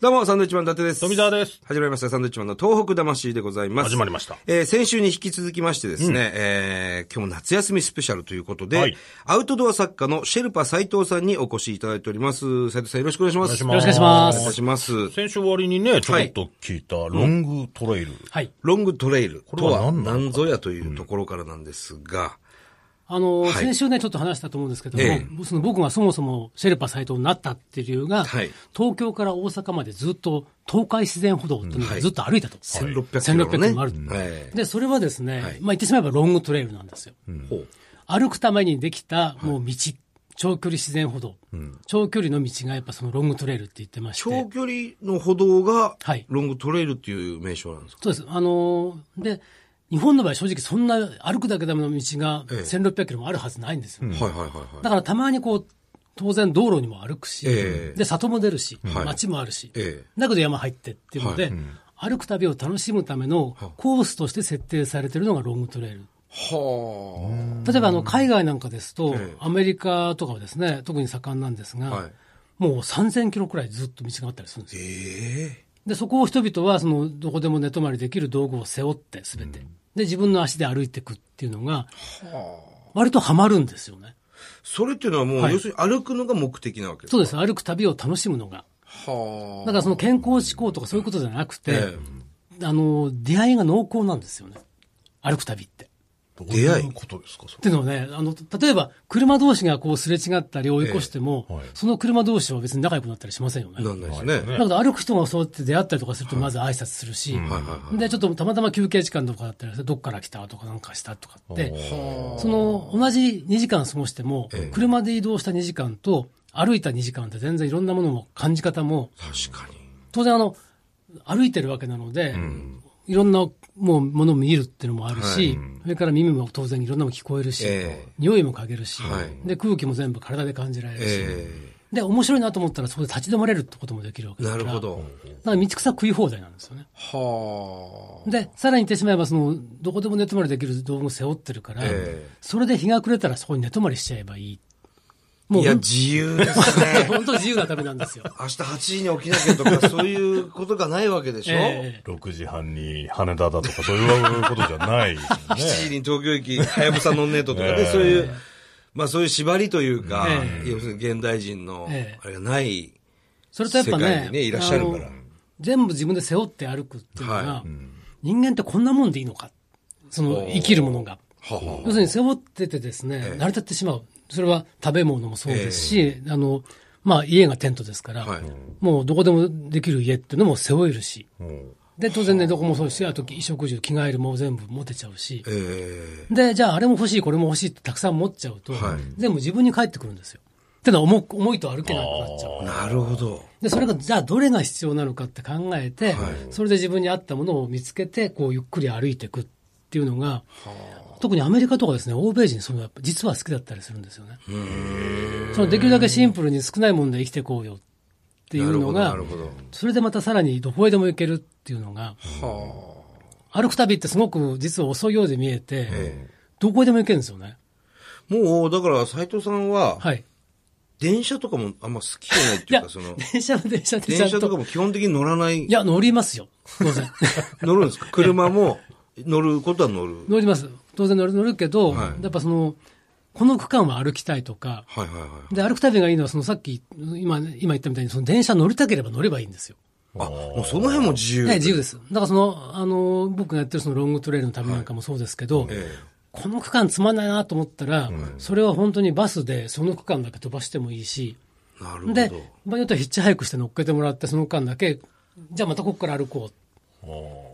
どうも、サンドウィッチマン伊達です。富澤です。始まりました、サンドウィッチマンの東北魂でございます。始まりましたえー先週に引き続きましてですね、えー今日も夏休みスペシャルということで、はいアウトドア作家のシェルパ斉藤さんにお越しいただいております。斉藤さんよろしくお願いします。お願いしますよろしくお願いしますお願いします。先週終わりにね、ちょろっと聞いたロングトレイル。はい。ロングトレイルとこれはは何なの何ぞやというところからなんですが、あの、はい。先週ね、ちょっと話したと思うんですけども、えその僕がそもそもシェルパ斎藤になったっていう理由が、はい。東京から大阪までずっと東海自然歩道っていうのはいをずっと歩いたと。1600キロの1600キね。ロもある。はい。で、それはですね、はい。まあ言ってしまえばロングトレイルなんですよ。ほう。歩くためにできたもう道、長距離自然歩道、長距離の道がやっぱそのロングトレイルって言ってまして。長距離の歩道がはい、ロングトレイルっていう名称なんですか、そうです。あのーで、日本の場合正直そんな歩くだけの道がええ。1600キロもあるはずないんですよ。はいはいはいはい。だからたまにこう、当然道路にも歩くし、ええ。で、里も出るし、はい。街もあるし、ええ。だけど山入ってっていうので、はい。歩く旅を楽しむためのコースとして設定されてるのがロングトレイル。は例えばあの海外なんかですと、ええアメリカとかはですね、特に盛んなんですが、はい。もう3000キロくらいずっと道があったりするんですあ。よ。ええ。で、そこを人々はそのどこでも寝泊まりできる道具を背負ってすべて、で、自分の足で歩いていくっていうのが、割とハマるんですよね。それっていうのはもう、はい要するに歩くのが目的なわけですか？そうです。歩く旅を楽しむのが。はだからその健康志向とかそういうことじゃなくて、えあの、出会いが濃厚なんですよね。歩く旅って。どういうことですか、そっていうのはね、あの、例えば、車同士がこうすれ違ったり追い越しても、ええはいその車同士は別に仲良くなったりしませんよね。えなんないですね。はいだけど歩く人がそうやって出会ったりとかすると、まず挨拶するし。で、ちょっとたまたま休憩時間とかだったりどっから来たとかなんかしたとかって、その同じ2時間過ごしても、ええ車で移動した2時間と歩いた2時間って全然いろんなものも感じ方も、確かに。当然あの、歩いてるわけなので、いろんなもうものを見るっていうのもあるし、それから耳も当然いろんなもの聞こえるし、ええ匂いも嗅げるし、はいで、空気も全部体で感じられるし、えで、面白いなと思ったらそこで立ち止まれるってこともできるわけえだから。なるほど。だから道草食い放題なんですよね。はあ。で、さらに言ってしまえば、その、どこでも寝泊まりできる道具を背負ってるから、ええそれで日が暮れたらそこに寝泊まりしちゃえばいい。もいや、自由ですね。本当自由な旅なんですよ。明日8時に起きなきゃとか、そういうことがないわけでしょ、ええ6時半に羽田だとか、そういうことじゃないですよ ?7 時ね。に東京駅、はやぶさ乗んねえととかね、ええそういう、まあそういう縛りというか、ええ要するに現代人の、ええあれがないそれとやっぱねね、いらっしゃるからあの全部自分で背負って歩くっていうのが、はい人間ってこんなもんでいいのか？その、生きるものが。要するに背負っててですね、ええ。成り立ってしまう。それは食べ物もそうですし、あの、まあ家がテントですから、はい。もうどこでもできる家っていうのも背負えるし、うん。で、当然寝床もそうですし、あと衣食住、着替えるも全部持てちゃうし、ええ。で、じゃああれも欲しい、これも欲しいってたくさん持っちゃうと、はい。全部自分に返ってくるんですよ。ってのは重く重いと歩けなくなっちゃう。なるほど。で、それが、じゃあどれが必要なのかって考えて、はい。それで自分に合ったものを見つけて、こう、ゆっくり歩いていくっていうのが、特にアメリカとかですね、欧米人、その実は好きだったりするんですよね。そのできるだけシンプルに少ないもので生きていこうよっていうのがそれでまたさらにどこへでも行けるっていうのが、歩く旅ってすごく実は遅いようで見えて、えどこへでも行けるんですよね。もう、だから斉藤さんは、はい。電車とかもあんま好きじゃないっていうか、その、電車は電車で電車とかと。も基本的に乗らないい、や、乗りますよ。乗るんですか？車も乗ることは乗る？乗ります。当然乗る乗るけど、はいやっぱその、この区間は歩きたいとか、はいはいはい。で、歩く旅がいいのは、そのさっき、今、今言ったみたいに、その電車乗りたければ乗ればいいんですよ。あ、もうその辺も自由。ね、自由です。だからその、あの、僕がやってるそのロングトレイルの旅なんかもそうですけど、えこの区間つまんないなと思ったら、それは本当にバスでその区間だけ飛ばしてもいいし、えなるほど。で、場合によってはヒッチハイクして乗っけてもらって、その区間だけ、じゃあまたここから歩こ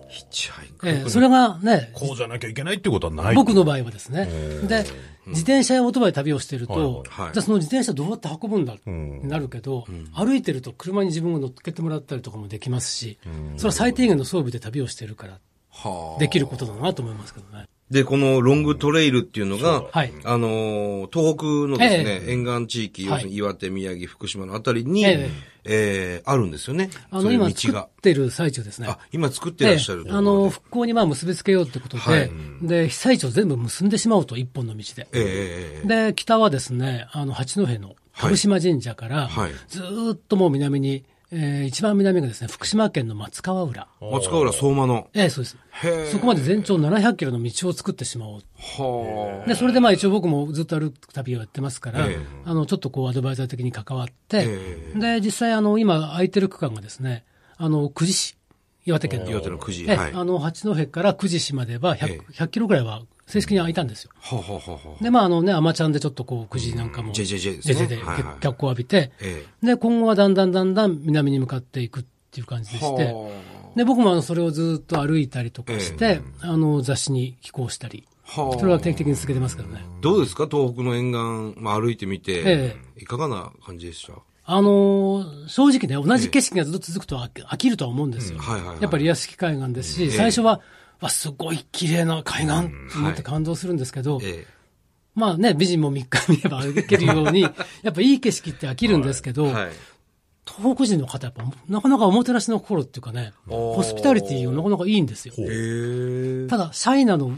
ヒッチハイク。う。ええそれがね、こうじゃなきゃいけないってことはない。僕の場合はですね。で、自転車やオートバイ旅をしてると、はいはいはいじゃあその自転車どうやって運ぶんだってんなるけど、歩いてると車に自分が乗っけてもらったりとかもできますし、それは最低限の装備で旅をしてるから、はあできることだなと思いますけどね。で、このロングトレイルっていうのが、はい。あのー東北のですね、え沿岸地域、はい。要するに岩手、宮城、福島のあたりに、ええ。えーあるんですよね。あの、今作っ。てる最中ですね。あ、今作ってらっしゃるええ。あの、復興にまあ結びつけようってことで、はい。で、被災地を全部結んでしまおうと、一本の道で。ええええで、北はですね、あの、八戸の鹿島神社から、はい。ずーっともう南に、えー一番南がですね、福島県の松川浦。松川浦相馬の。ええそうです。そこまで全長700キロの道を作ってしまおう。はあ。で、それでまあ一応僕もずっと歩く旅をやってますから、ええあの、ちょっとこうアドバイザー的に関わって、えで、実際あの、今空いてる区間がですね、あの、久慈市、岩手県の。岩手のはい。はあの、八戸から久慈市までは100、ええ。100キロぐらいは正式に空いたんですよ。で、まああのね、アマちゃんでちょっとこう、久慈なんかも、JJJ ですね。で脚光を浴びて、えで、今後はだんだんだんだん南に向かっていくっていう感じえ。でして、はで、僕もあの、それをずっと歩いたりとかして、えあの、雑誌に寄稿したり。それは定期的に続けてますけどね。どうですか？東北の沿岸、まあ歩いてみて、え。いかがな感じでした？あのー正直ね、同じ景色がずっと続くと飽き飽きるとは思うんですよ。やっぱり屋敷海岸ですし、え最初は、わ、すごい綺麗な海岸と思って感動するんですけど、えまあね、美人も3日見れば歩けるように、やっぱいい景色って飽きるんですけど。東北人の方やっぱ、なかなかおもてなしの心っていうかね、ホスピタリティがなかなかいいんですよ。ええ。ただ、シャイなの、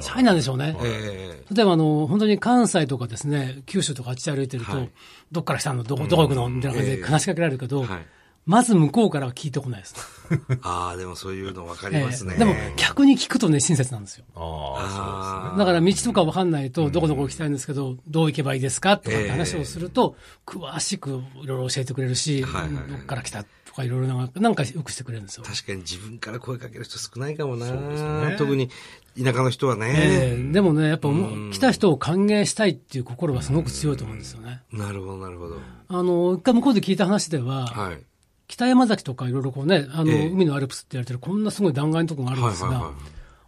シャイなんでしょうね。ええ。例えばあの、本当に関西とかですね、九州とかあっち歩いてると、はい。どっから来たの？どこ、どこ行くの？みたいな感じでええ。話しかけられるけど、はい。まず向こうからは聞いてこないです。ああ、でもそういうの分かりますね。ええ。でも、逆に聞くとね、親切なんですよ。ああ、あだから道とかわかんないと、どこどこ行きたいんですけど、どう行けばいいですか？とかって話をすると、詳しくいろいろ教えてくれるし、はいはいはい。どっから来た？とかいろいろななんかよくしてくれるんですよ。確かに自分から声かける人少ないかもな。特に田舎の人はね。ええでもね、やっぱもう来た人を歓迎したいっていう心はすごく強いと思うんですよね。なるほど、なるほど。あの、一回向こうで聞いた話では、はい。北山崎とかいろいろこうね、あの、ええ海のアルプスって言われてるこんなすごい断崖のとこがあるんですが、はいはいは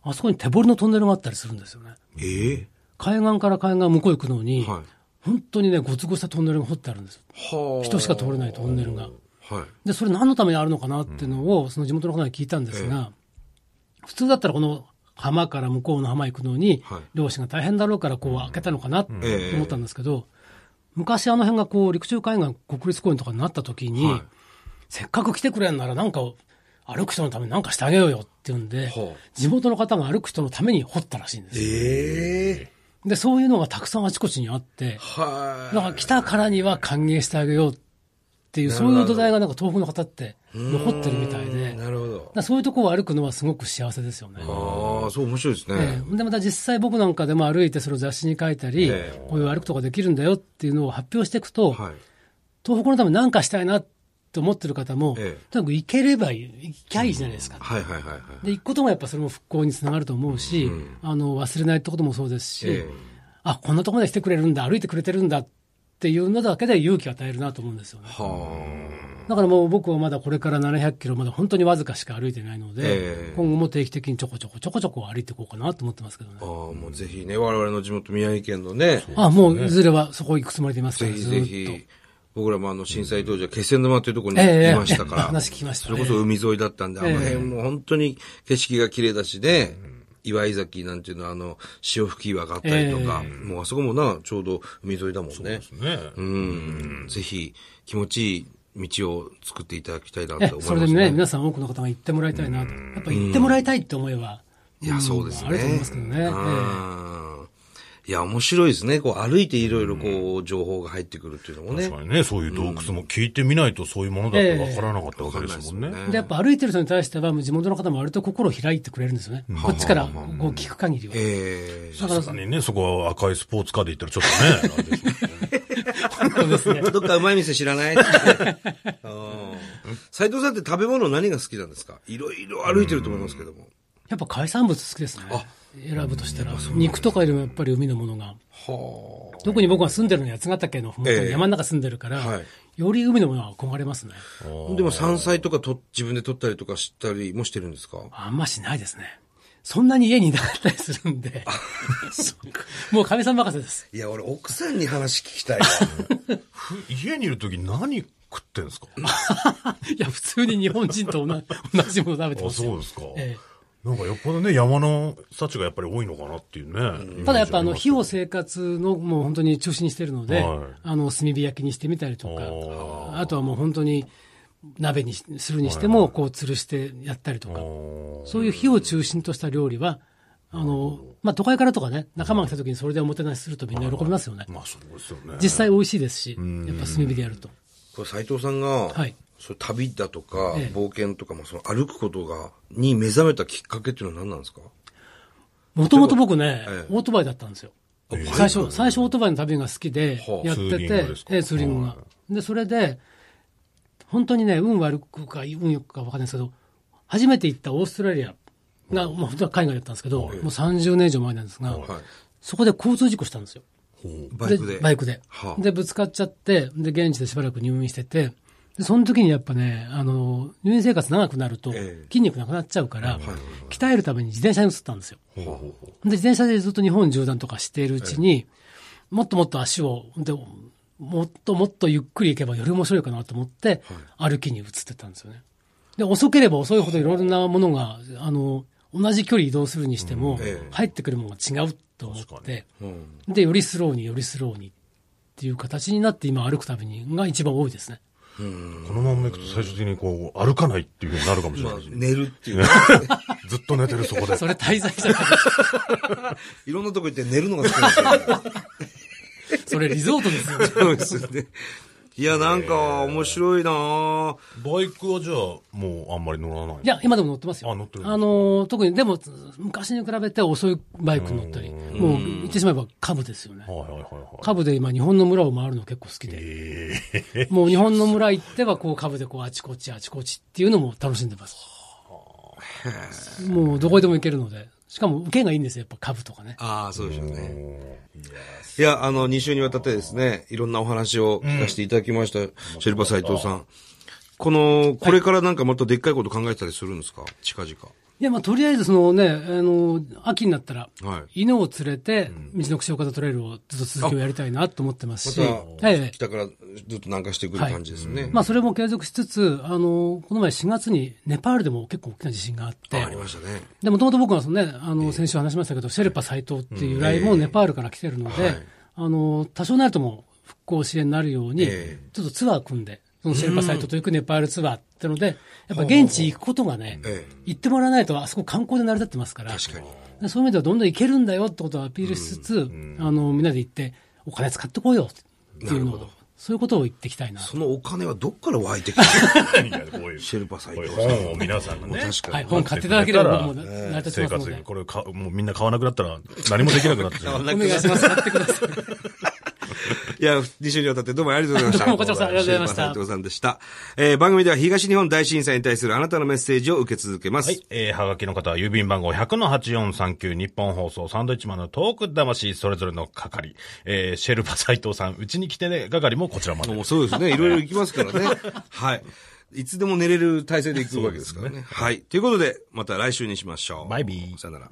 あそこに手掘りのトンネルがあったりするんですよね。ええ海岸から海岸向こう行くのに、はい。本当にね、ごつごつしたトンネルが掘ってあるんですよ。はあ。人しか通れないトンネルが。はい。で、それ何のためにあるのかなっていうのを、その地元の方に聞いたんですが、普通だったらこの浜から向こうの浜行くのにはい、漁師が大変だろうからこう開けたのかなってええ。思ったんですけど、昔あの辺がこう陸中海岸国立公園とかになった時に、はい。せっかく来てくれんならなんか歩く人のために何かしてあげようよっていうんで、はあ地元の方が歩く人のために掘ったらしいんですよ。ええ。で、そういうのがたくさんあちこちにあって、はい。だから来たからには歓迎してあげようっていう、そういう土台がなんか東北の方って残ってるみたいで、なるほど。らそういうところを歩くのはすごく幸せですよね。ああ、そう面白いですえね。えで、また実際僕なんかでも歩いてそれを雑誌に書いたり、ええこういう歩くとかできるんだよっていうのを発表していくと、はい。東北のために何かしたいなって思ってる方も、ええとにかく行ければいい、行きゃいいじゃないですか。はいはいはいはい。で、行くこともやっぱそれも復興につながると思うし、あの、忘れないってこともそうですし、えあ、こんなところまで来てくれるんだ、歩いてくれてるんだっていうのだけで勇気を与えるなと思うんですよね。はだからもう僕はまだこれから700キロまだ本当にわずかしか歩いてないので、ええ今後も定期的にちょこちょこちょこちょこ歩いていこうかなと思ってますけどねあ。あ。もうぜひね、我々の地元宮城県のね、あ、もういずれはそこ行くつもりでいますかぜら、ずーっと。ひぜひ、僕らもあの震災当時は気仙沼というところにええいましたから、話聞きましたそれこそ海沿いだったんで、あの辺も本当に景色が綺麗だしね、岩井崎なんていうのはあの、潮吹き岩があったりとか、もうあそこもな、ちょうど海沿いだもんね。ね。うん。ぜひ、気持ちいい道を作っていただきたいなとえ思いますね。それでね、皆さん多くの方が行ってもらいたいなと。やっぱ行ってもらいたいって思いは、いや、そうですね。あると思いますけどね。ええうんいや、面白いですね。こう、歩いていろいろこう、情報が入ってくるっていうのもね確。かにね、そういう洞窟も聞いてみないとそういうものだってわからなかったわけですもんね。で、やっぱ歩いてる人に対しては、地元の方も割と心を開いてくれるんですよね。こっちからこう聞く限りは。ええだからさすがにね、そこは赤いスポーツカーで行ったらちょっとね、あれでしょうけどそうですね。どっかうまい店知らない？斎藤さんって食べ物何が好きなんですか？いろいろ歩いてると思いますけども。やっぱ海産物好きですね。選ぶとしたら。肉とかよりもやっぱり海のものが。は特に僕が住んでるのは八ヶ岳の山の中住んでるから、はいより海のものは憧れますね。あ。でも山菜とかと自分で取ったりとかしたりもしてるんですか？あんましないですね。そんなに家にいなかったりするんで。もう神さん任せです。いや、俺奥さんに話聞きたいわ。家にいるとき何食ってんですか？いや、普通に日本人と同じもの食べてあ、ますよ。そうですか。えなんかよっぽどね、山の幸がやっぱり多いのかなっていうね。えただやっぱあの、火をせ生活のもう本当に中心にしてるので、はいあの、炭火焼きにしてみたりとか、ああとはもう本当に鍋にするにしても、こう吊るしてやったりとか、そういう火を中心とした料理は、あの、まあ、都会からとかね、仲間が来た時にそれでおもてなしするとみんな喜びますよね。まあそうですよね。実際美味しいですし、やっぱ炭火でやると。これ斎藤さんが、はいそう旅だとか、冒険とか、まあ、その歩くことが、に目覚めたきっかけっていうのは何なんですか？もともと僕ね、ええオートバイだったんですよ。最初、最初オートバイの旅が好きではあやっててグです、か？ええツーリングが。で、それで、本当にね、運悪くか運良くか分かんないですけど、初めて行ったオーストラリアが、まあ、本当は海外だったんですけど、もう30年以上前なんですが、はい。そこで交通事故したんですよ。バイクで。バイクで。はあで、ぶつかっちゃって、で、現地でしばらく入院してて、で、その時にやっぱね、あの、入院生活長くなるとええ、筋肉なくなっちゃうから、鍛えるために自転車に移ったんですよ。で、自転車でずっと日本縦断とかしているうちに、もっともっと足を、で、もっともっとゆっくり行けばより面白いかなと思って、歩きに移ってったんですよね。で、遅ければ遅いほどいろいろなものが、あの、同じ距離移動するにしてもええ、入ってくるものが違うと思って、うん。で、よりスローによりスローにっていう形になって今歩く旅にが一番多いですね。このまんまいくと最終的にこう、歩かないっていうふうになるかもしれまあないし、、寝るっていうね。ずっと寝てるそこで。それ滞在じゃないいろんなとこ行って寝るのが好きなんですよ。それリゾートですよね。そうですよね。いや、なんか、面白いなぁバイクはじゃあ、もうあんまり乗らないいや、今でも乗ってますよ。あ乗ってるあのー、特に、でも、昔に比べて遅いバイク乗ったり、もう、言ってしまえば株ですよね。はいはいはいはい。株で今、日本の村を回るの結構好きで。えもう日本の村行っては、こう、株でこう、あちこちあちこちっていうのも楽しんでます。もう、どこへでも行けるので。しかも、受けがいいんですよ、やっぱ株とかね。ああ、そうでしょうね。いや、あの、2週にわたってですね、いろんなお話を聞かせていただきました、シェルパ斎藤さん。この、これからなんかまたでっかいこと考えてたりするんですか？近々。いや、まあ、とりあえず、そのね、あの、秋になったら、はい。犬を連れて、道の串岡田トレイルをずっと続きをやりたいなと思ってますし、また、ええ。北からずっと南下してくる感じですね。まあ、それも継続しつつ、あの、この前4月にネパールでも結構大きな地震があって、あありましたね。で、もともと僕はそのね、あの、先週話しましたけど、シェルパ斎藤っていう由来もネパールから来てるので、はい。あの、多少なりとも復興支援になるように、え。ちょっとツアー組んで、シェルパ斎藤と行くネパールツアーってので、やっぱ現地行くことがね、ええ行ってもらわないと、あそこ観光で成り立ってますから、確かに。でそういう意味ではどんどん行けるんだよってことをアピールしつつ、あの、みんなで行って、お金使ってこうよっていうのをなるほど、そういうことを言っていきたいな。そのお金はどっから湧いてきたいやこういうシェルパ斎こういう藤さん。本を皆さんがね。確かに。はい、本買っていただければ僕も成り立ち生ますので。活費これか、もうみんな買わなくなったら何もできなくなってしまう。お願いします。買ってください。いや、2週にわたってどうもありがとうございました。どうもこちらこそありがとうございました藤さんでした。えー番組では東日本大震災に対するあなたのメッセージを受け続けます。はい。えー、はがきの方は郵便番号100-8439日本放送サンドイッチマンのトーク魂それぞれの係。えー、シェルパ斎藤さん、うちに来てね、係もこちらまで。もうそうですね。いろいろ行きますからね。はい。いつでも寝れる体制で行くわけですからね。はい。ということで、また来週にしましょう。バイビーさよなら。